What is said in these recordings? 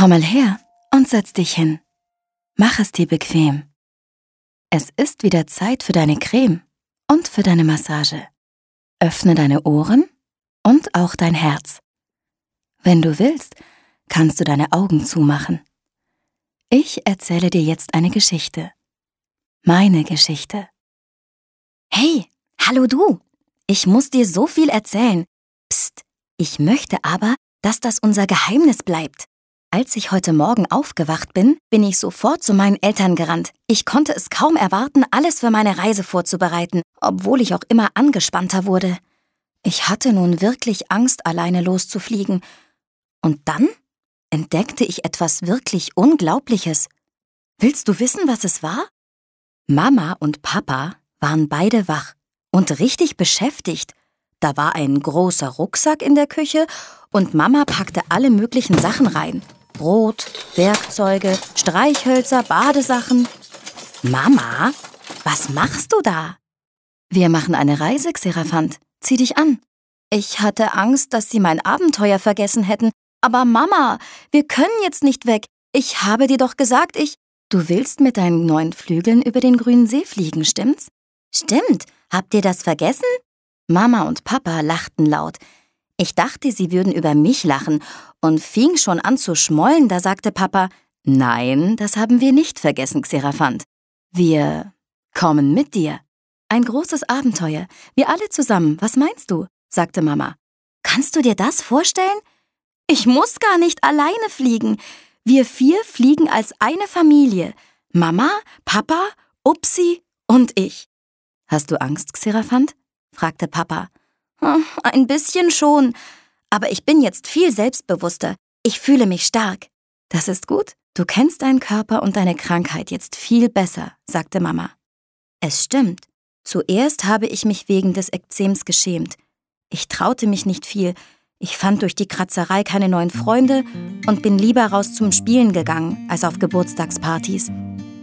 Komm mal her und setz dich hin. Mach es dir bequem. Es ist wieder Zeit für deine Creme und für deine Massage. Öffne deine Ohren und auch dein Herz. Wenn du willst, kannst du deine Augen zumachen. Ich erzähle dir jetzt eine Geschichte. Meine Geschichte. Hey, hallo du. Ich muss dir so viel erzählen. Psst, ich möchte aber, dass das unser Geheimnis bleibt. Als ich heute Morgen aufgewacht bin, bin ich sofort zu meinen Eltern gerannt. Ich konnte es kaum erwarten, alles für meine Reise vorzubereiten, obwohl ich auch immer angespannter wurde. Ich hatte nun wirklich Angst, alleine loszufliegen. Und dann entdeckte ich etwas wirklich Unglaubliches. Willst du wissen, was es war? Mama und Papa waren beide wach und richtig beschäftigt. Da war ein großer Rucksack in der Küche und Mama packte alle möglichen Sachen rein. Brot, Werkzeuge, Streichhölzer, Badesachen. Mama, was machst du da? Wir machen eine Reise, Xeraphant. Zieh dich an. Ich hatte Angst, dass sie mein Abenteuer vergessen hätten. Aber Mama, wir können jetzt nicht weg. Ich habe dir doch gesagt, ich. Du willst mit deinen neuen Flügeln über den grünen See fliegen, stimmt's? Stimmt. Habt ihr das vergessen? Mama und Papa lachten laut. Ich dachte, sie würden über mich lachen und fing schon an zu schmollen, da sagte Papa, Nein, das haben wir nicht vergessen, Xeraphant. Wir kommen mit dir. Ein großes Abenteuer. Wir alle zusammen. Was meinst du? sagte Mama. Kannst du dir das vorstellen? Ich muss gar nicht alleine fliegen. Wir vier fliegen als eine Familie. Mama, Papa, Upsi und ich. Hast du Angst, Xeraphant? fragte Papa. Hm, ein bisschen schon. Aber ich bin jetzt viel selbstbewusster. Ich fühle mich stark. Das ist gut. Du kennst deinen Körper und deine Krankheit jetzt viel besser, sagte Mama. Es stimmt. Zuerst habe ich mich wegen des Ekzems geschämt. Ich traute mich nicht viel. Ich fand durch die Kratzerei keine neuen Freunde und bin lieber raus zum Spielen gegangen als auf Geburtstagspartys.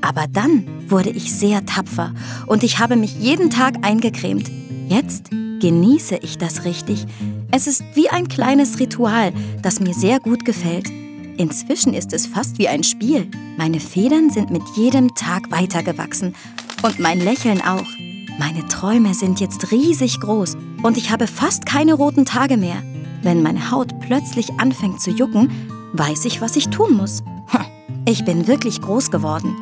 Aber dann wurde ich sehr tapfer und ich habe mich jeden Tag eingecremt. Jetzt genieße ich das richtig. Es ist wie ein kleines Ritual, das mir sehr gut gefällt. Inzwischen ist es fast wie ein Spiel. Meine Federn sind mit jedem Tag weitergewachsen und mein Lächeln auch. Meine Träume sind jetzt riesig groß und ich habe fast keine roten Tage mehr. Wenn meine Haut plötzlich anfängt zu jucken, weiß ich, was ich tun muss. Ich bin wirklich groß geworden.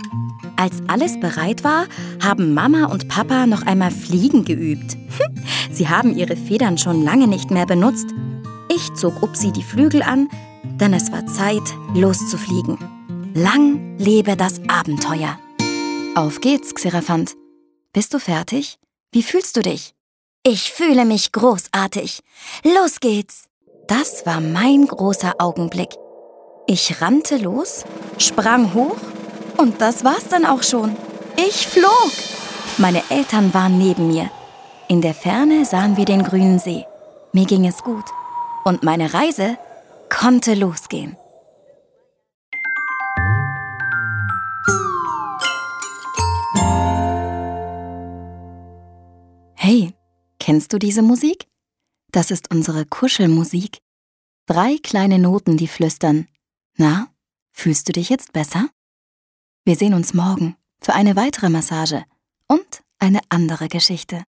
Als alles bereit war, haben Mama und Papa noch einmal Fliegen geübt. Sie haben ihre Federn schon lange nicht mehr benutzt. Ich zog Upsi die Flügel an, denn es war Zeit, loszufliegen. Lang lebe das Abenteuer. Auf geht's, Xeraphant. Bist du fertig? Wie fühlst du dich? Ich fühle mich großartig. Los geht's. Das war mein großer Augenblick. Ich rannte los, sprang hoch und das war's dann auch schon. Ich flog. Meine Eltern waren neben mir. In der Ferne sahen wir den grünen See. Mir ging es gut. Und meine Reise konnte losgehen. Hey, kennst du diese Musik? Das ist unsere Kuschelmusik. Drei kleine Noten, die flüstern. Na, fühlst du dich jetzt besser? Wir sehen uns morgen für eine weitere Massage und eine andere Geschichte.